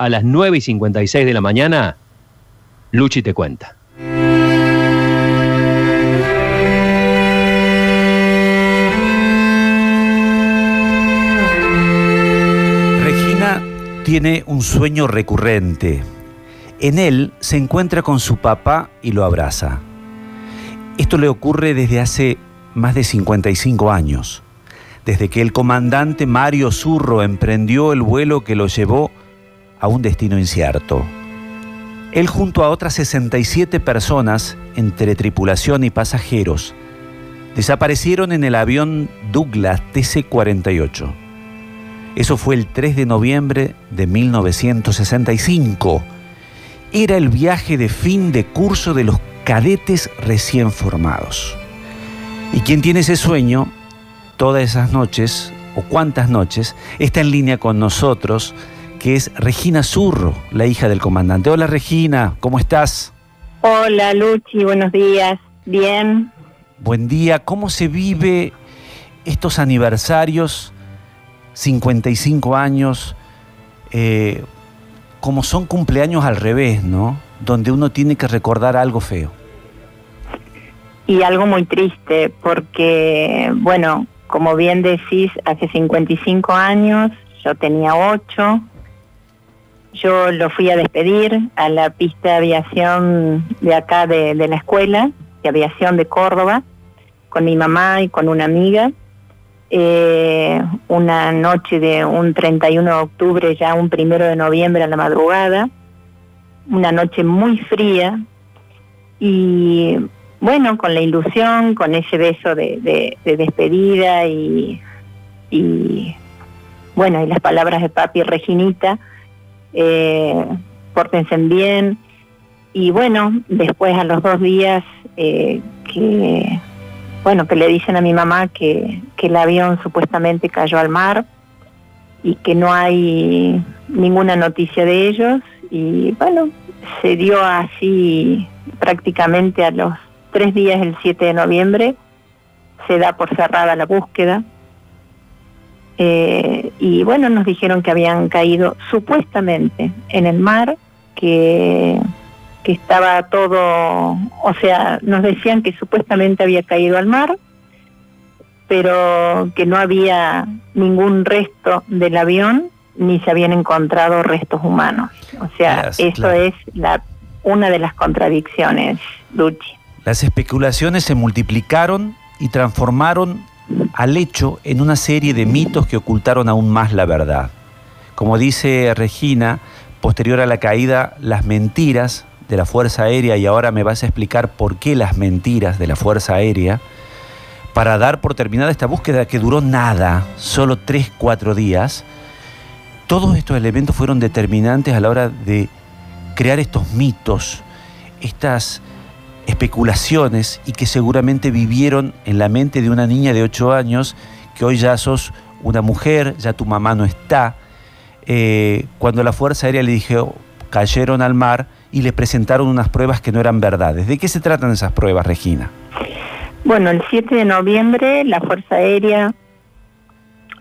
a las 9 y 56 de la mañana, Luchi te cuenta. Regina tiene un sueño recurrente. En él se encuentra con su papá y lo abraza. Esto le ocurre desde hace más de 55 años, desde que el comandante Mario Zurro emprendió el vuelo que lo llevó a un destino incierto. Él junto a otras 67 personas, entre tripulación y pasajeros, desaparecieron en el avión Douglas TC-48. Eso fue el 3 de noviembre de 1965. Era el viaje de fin de curso de los cadetes recién formados. Y quien tiene ese sueño, todas esas noches, o cuántas noches, está en línea con nosotros, que es Regina Zurro, la hija del comandante. Hola Regina, ¿cómo estás? Hola Luchi, buenos días. Bien. Buen día, ¿cómo se vive estos aniversarios? 55 años, eh, como son cumpleaños al revés, ¿no? Donde uno tiene que recordar algo feo y algo muy triste porque, bueno, como bien decís, hace 55 años, yo tenía 8, yo lo fui a despedir a la pista de aviación de acá de, la escuela, de aviación de Córdoba, con mi mamá y con una amiga. Eh, una noche de un 31 de octubre, ya un primero de noviembre a la madrugada, una noche muy fría y bueno, con la ilusión, con ese beso de, despedida y, bueno, y las palabras de papi Reginita, eh, pórtense bien. Y bueno, después a los dos días eh, que, bueno, que le dicen a mi mamá que, que el avión supuestamente cayó al mar y que no hay ninguna noticia de ellos. Y bueno, se dio así prácticamente a los tres días el 7 de noviembre se da por cerrada la búsqueda. Eh, y bueno, nos dijeron que habían caído supuestamente en el mar, que, que estaba todo, o sea, nos decían que supuestamente había caído al mar, pero que no había ningún resto del avión ni se habían encontrado restos humanos. O sea, eso es la, una de las contradicciones, Luchi. Las especulaciones se multiplicaron y transformaron al hecho en una serie de mitos que ocultaron aún más la verdad. Como dice Regina, posterior a la caída, las mentiras de la Fuerza Aérea, y ahora me vas a explicar por qué las mentiras de la Fuerza Aérea, para dar por terminada esta búsqueda que duró nada, solo tres, cuatro días, todos estos elementos fueron determinantes a la hora de crear estos mitos, estas especulaciones y que seguramente vivieron en la mente de una niña de 8 años, que hoy ya sos una mujer, ya tu mamá no está, eh, cuando la Fuerza Aérea le dijo, cayeron al mar y le presentaron unas pruebas que no eran verdades. ¿De qué se tratan esas pruebas, Regina? Bueno, el 7 de noviembre la Fuerza Aérea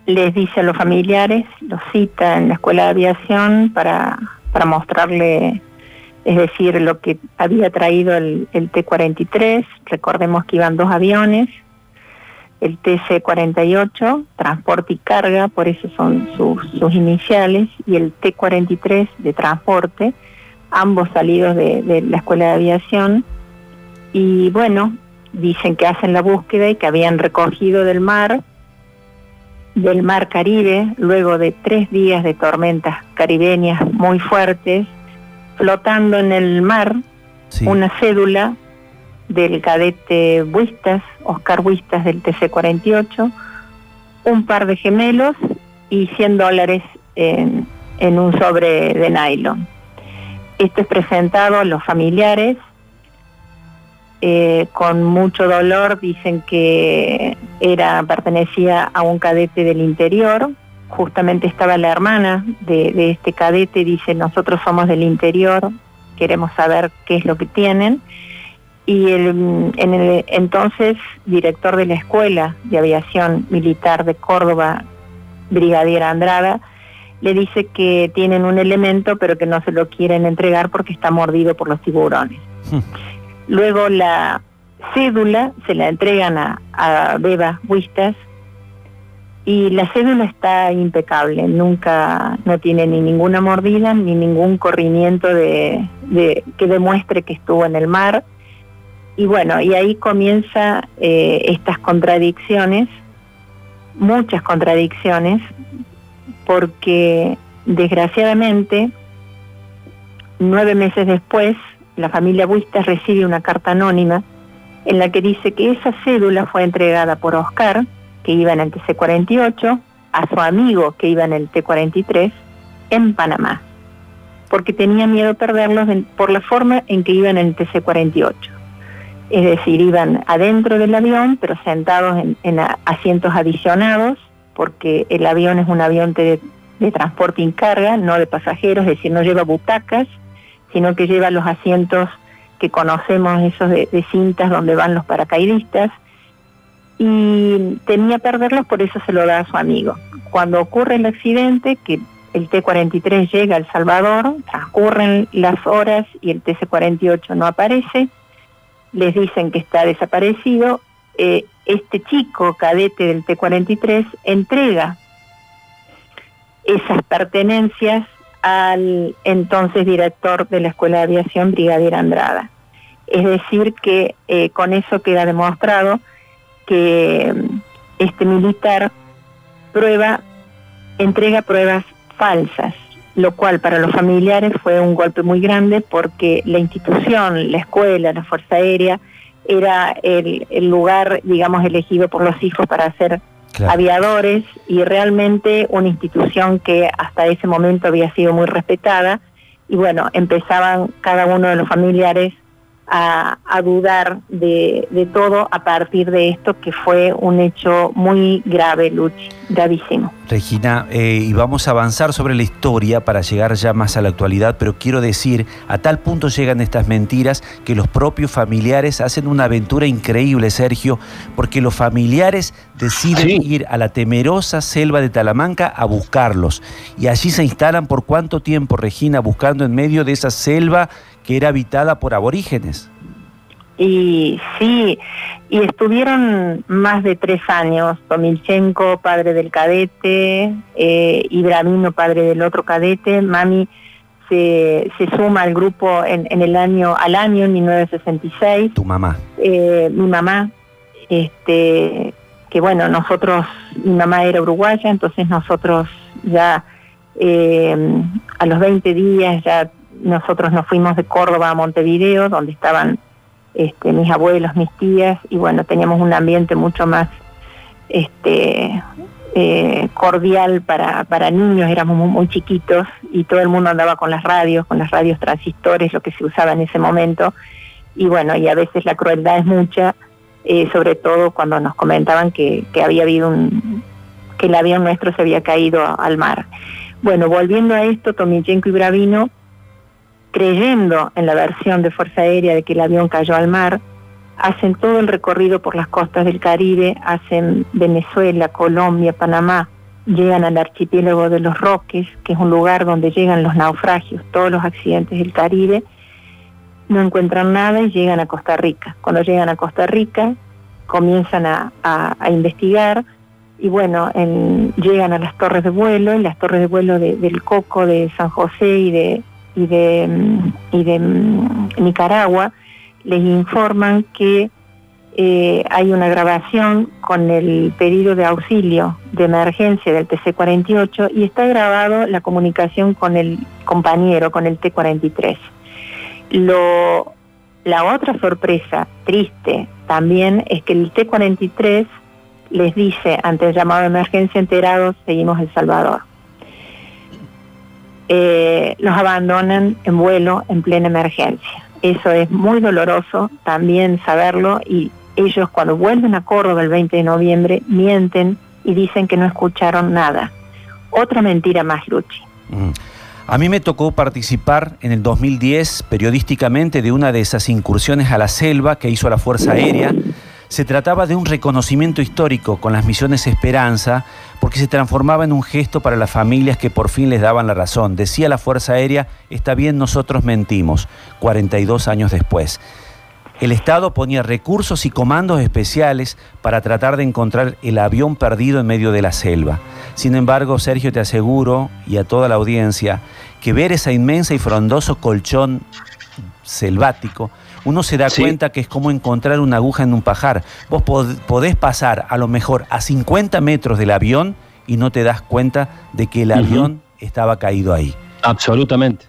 les dice a los familiares, los cita en la Escuela de Aviación para, para mostrarle es decir, lo que había traído el, T-43, recordemos que iban dos aviones, el TC-48, transporte y carga, por eso son sus, iniciales, y el T-43 de transporte, ambos salidos de, de la Escuela de Aviación, y bueno, dicen que hacen la búsqueda y que habían recogido del mar, del mar Caribe, luego de tres días de tormentas caribeñas muy fuertes, flotando en el mar una cédula del cadete Buistas, Oscar Buistas del TC-48, un par de gemelos y 100 dólares en, un sobre de nylon. Esto es presentado a los familiares eh, con mucho dolor, dicen que era pertenecía a un cadete del interior, justamente estaba la hermana de, este cadete, dice, nosotros somos del interior, queremos saber qué es lo que tienen. Y el, en el entonces director de la Escuela de Aviación Militar de Córdoba, Brigadier Andrada, le dice que tienen un elemento pero que no se lo quieren entregar porque está mordido por los tiburones. Hmm. Luego la cédula se la entregan a, a Beba Huistas y la cédula está impecable, nunca, no tiene ni ninguna mordida ni ningún corrimiento de, que demuestre que estuvo en el mar. Y bueno, y ahí comienza eh, estas contradicciones, muchas contradicciones, porque desgraciadamente, nueve meses después, la familia Buista recibe una carta anónima en la que dice que esa cédula fue entregada por Oscar, que iba en el TC-48, a su amigo que iba en el T-43, en Panamá, porque tenía miedo de perderlos por la forma en que iban en el TC-48. Es decir, iban adentro del avión, pero sentados en asientos adicionados porque el avión es un avión de, transporte en carga, no de pasajeros, es decir, no lleva butacas, sino que lleva los asientos que conocemos, esos de, cintas donde van los paracaidistas, y temía perderlos, por eso se lo da a su amigo. Cuando ocurre el accidente, que el T-43 llega a El Salvador, transcurren las horas y el TC-48 no aparece, les dicen que está desaparecido, eh, este chico cadete del T-43 entrega esas pertenencias al entonces director de la Escuela de Aviación, Brigadier Andrada. Es decir, que eh, con eso queda demostrado que este militar prueba, entrega pruebas falsas, lo cual para los familiares fue un golpe muy grande porque la institución, la escuela, la Fuerza Aérea, era el, lugar, digamos, elegido por los hijos para ser aviadores y realmente una institución que hasta ese momento había sido muy respetada. Y bueno, empezaban cada uno de los familiares a, dudar de, todo a partir de esto que fue un hecho muy grave, Luchi, gravísimo. Regina, eh, y vamos a avanzar sobre la historia para llegar ya más a la actualidad, pero quiero decir, a tal punto llegan estas mentiras que los propios familiares hacen una aventura increíble, Sergio, porque los familiares deciden ir a la temerosa selva de Talamanca a buscarlos. Y allí se instalan por cuánto tiempo, Regina, buscando en medio de esa selva que era habitada por aborígenes. Y sí, y estuvieron más de tres años, Tomilchenko, padre del cadete, eh, Ibramino, padre del otro cadete, Mami se, se suma al grupo en, el año, al año, en 1966. Tu mamá. Eh, mi mamá, este, que bueno, nosotros, mi mamá era uruguaya, entonces nosotros ya eh, a los 20 días ya nosotros nos fuimos de Córdoba a Montevideo, donde estaban este, mis abuelos, mis tías, y bueno, teníamos un ambiente mucho más este, eh, cordial para, para niños, éramos muy, chiquitos y todo el mundo andaba con las radios, con las radios transistores, lo que se usaba en ese momento, y bueno, y a veces la crueldad es mucha, eh, sobre todo cuando nos comentaban que, que había habido un, que el avión nuestro se había caído al mar. Bueno, volviendo a esto, Tomichenko y Bravino creyendo en la versión de Fuerza Aérea de que el avión cayó al mar, hacen todo el recorrido por las costas del Caribe, hacen Venezuela, Colombia, Panamá, llegan al archipiélago de los Roques, que es un lugar donde llegan los naufragios, todos los accidentes del Caribe, no encuentran nada y llegan a Costa Rica. Cuando llegan a Costa Rica, comienzan a, investigar y bueno, llegan a las torres de vuelo, y las torres de vuelo del Coco, de San José y de, y de, mm, y de mm, Nicaragua les informan que eh, hay una grabación con el pedido de auxilio de emergencia del TC-48 y está grabado la comunicación con el compañero, con el T-43. Lo, la otra sorpresa triste también es que el T-43 les dice ante el llamado de emergencia enterados, seguimos El Salvador. Eh, los abandonan en vuelo en plena emergencia. Eso es muy doloroso también saberlo y ellos cuando vuelven a Córdoba el 20 de noviembre mienten y dicen que no escucharon nada. Otra mentira más, Luchi. Mm. A mí me tocó participar en el 2010 periodísticamente de una de esas incursiones a la selva que hizo la Fuerza Aérea Se trataba de un reconocimiento histórico con las misiones Esperanza, porque se transformaba en un gesto para las familias que por fin les daban la razón. Decía la Fuerza Aérea, está bien, nosotros mentimos, 42 años después. El Estado ponía recursos y comandos especiales para tratar de encontrar el avión perdido en medio de la selva. Sin embargo, Sergio, te aseguro, y a toda la audiencia, que ver esa inmensa y frondoso colchón selvático uno se da cuenta que es como encontrar una aguja en un pajar. Vos podés pasar a lo mejor a 50 metros del avión y no te das cuenta de que el avión estaba caído ahí. Absolutamente.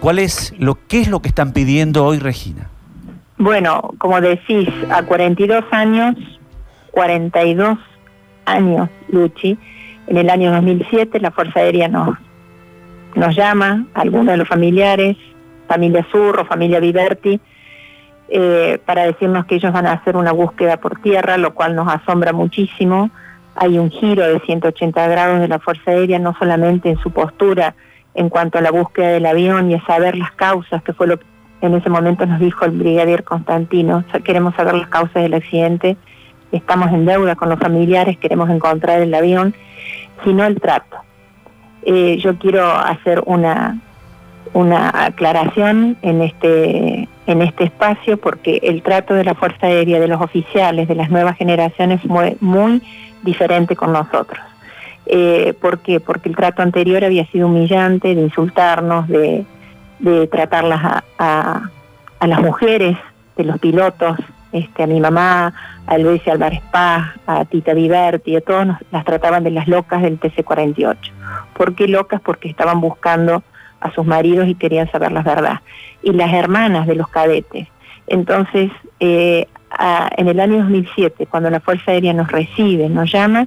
¿Cuál es lo, ¿Qué es lo que están pidiendo hoy, Regina? Bueno, como decís, a 42 años, 42 años, Luchi, en el año 2007 la Fuerza Aérea nos, nos llama, algunos de los familiares, familia Zurro, familia Viverti, eh, para decirnos que ellos van a hacer una búsqueda por tierra, lo cual nos asombra muchísimo. Hay un giro de 180 grados de la Fuerza Aérea, no solamente en su postura en cuanto a la búsqueda del avión y a saber las causas, que fue lo que en ese momento nos dijo el brigadier Constantino, queremos saber las causas del accidente, estamos en deuda con los familiares, queremos encontrar el avión, sino el trato. Eh, yo quiero hacer una, una aclaración en este, en este espacio porque el trato de la Fuerza Aérea, de los oficiales, de las nuevas generaciones fue muy diferente con nosotros. Eh, ¿Por qué? Porque el trato anterior había sido humillante, de insultarnos, de, de tratarlas a, las mujeres, de los pilotos, este, a mi mamá, a Luis Álvarez Paz, a Tita Diverti, a todos nos, las trataban de las locas del TC-48. ¿Por qué locas? Porque estaban buscando a sus maridos y querían saber la verdad. Y las hermanas de los cadetes. Entonces, eh, en el año 2007, cuando la Fuerza Aérea nos recibe, nos llama,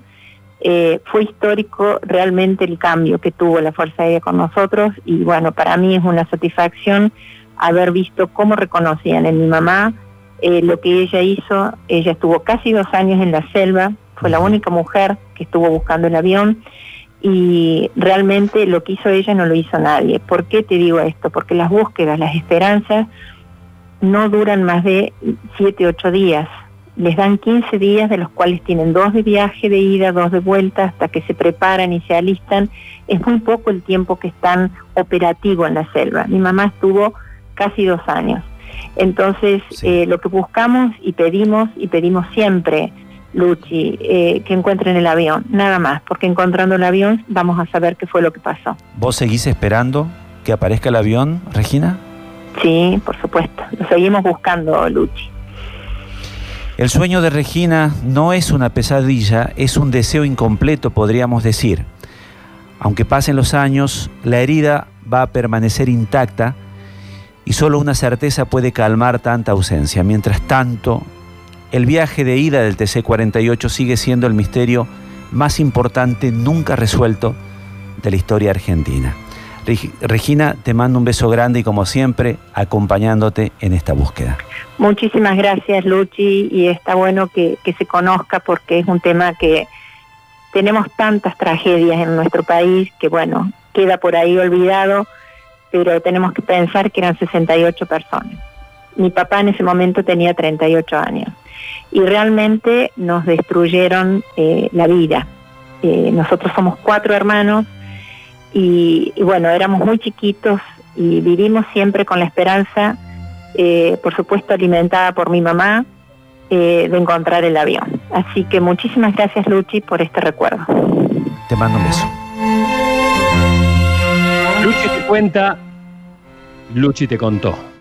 eh, fue histórico realmente el cambio que tuvo la Fuerza Aérea con nosotros y bueno, para mí es una satisfacción haber visto cómo reconocían en mi mamá eh, lo que ella hizo. Ella estuvo casi dos años en la selva, fue la única mujer que estuvo buscando el avión y realmente lo que hizo ella no lo hizo nadie. ¿Por qué te digo esto? Porque las búsquedas, las esperanzas no duran más de 7, 8 días. Les dan 15 días de los cuales tienen dos de viaje de ida, dos de vuelta, hasta que se preparan y se alistan. Es muy poco el tiempo que están operativo en la selva. Mi mamá estuvo casi dos años. Entonces, eh, lo que buscamos y pedimos, y pedimos siempre, Luchi, eh, que encuentren el avión, nada más, porque encontrando el avión vamos a saber qué fue lo que pasó. ¿Vos seguís esperando que aparezca el avión, Regina? Sí, por supuesto, lo seguimos buscando, Luchi. El sueño de Regina no es una pesadilla, es un deseo incompleto, podríamos decir. Aunque pasen los años, la herida va a permanecer intacta y solo una certeza puede calmar tanta ausencia. Mientras tanto, el viaje de ida del TC-48 sigue siendo el misterio más importante nunca resuelto de la historia argentina. Regina, te mando un beso grande y como siempre, acompañándote en esta búsqueda. Muchísimas gracias, Luchi, y está bueno que, que se conozca porque es un tema que tenemos tantas tragedias en nuestro país que, bueno, queda por ahí olvidado, pero tenemos que pensar que eran 68 personas. Mi papá en ese momento tenía 38 años y realmente nos destruyeron eh, la vida. Eh, nosotros somos cuatro hermanos y, bueno, éramos muy chiquitos y vivimos siempre con la esperanza, eh, por supuesto alimentada por mi mamá, de encontrar el avión. Así que muchísimas gracias Luchi por este recuerdo. Te mando un beso. Luchi te cuenta, Luchi te contó.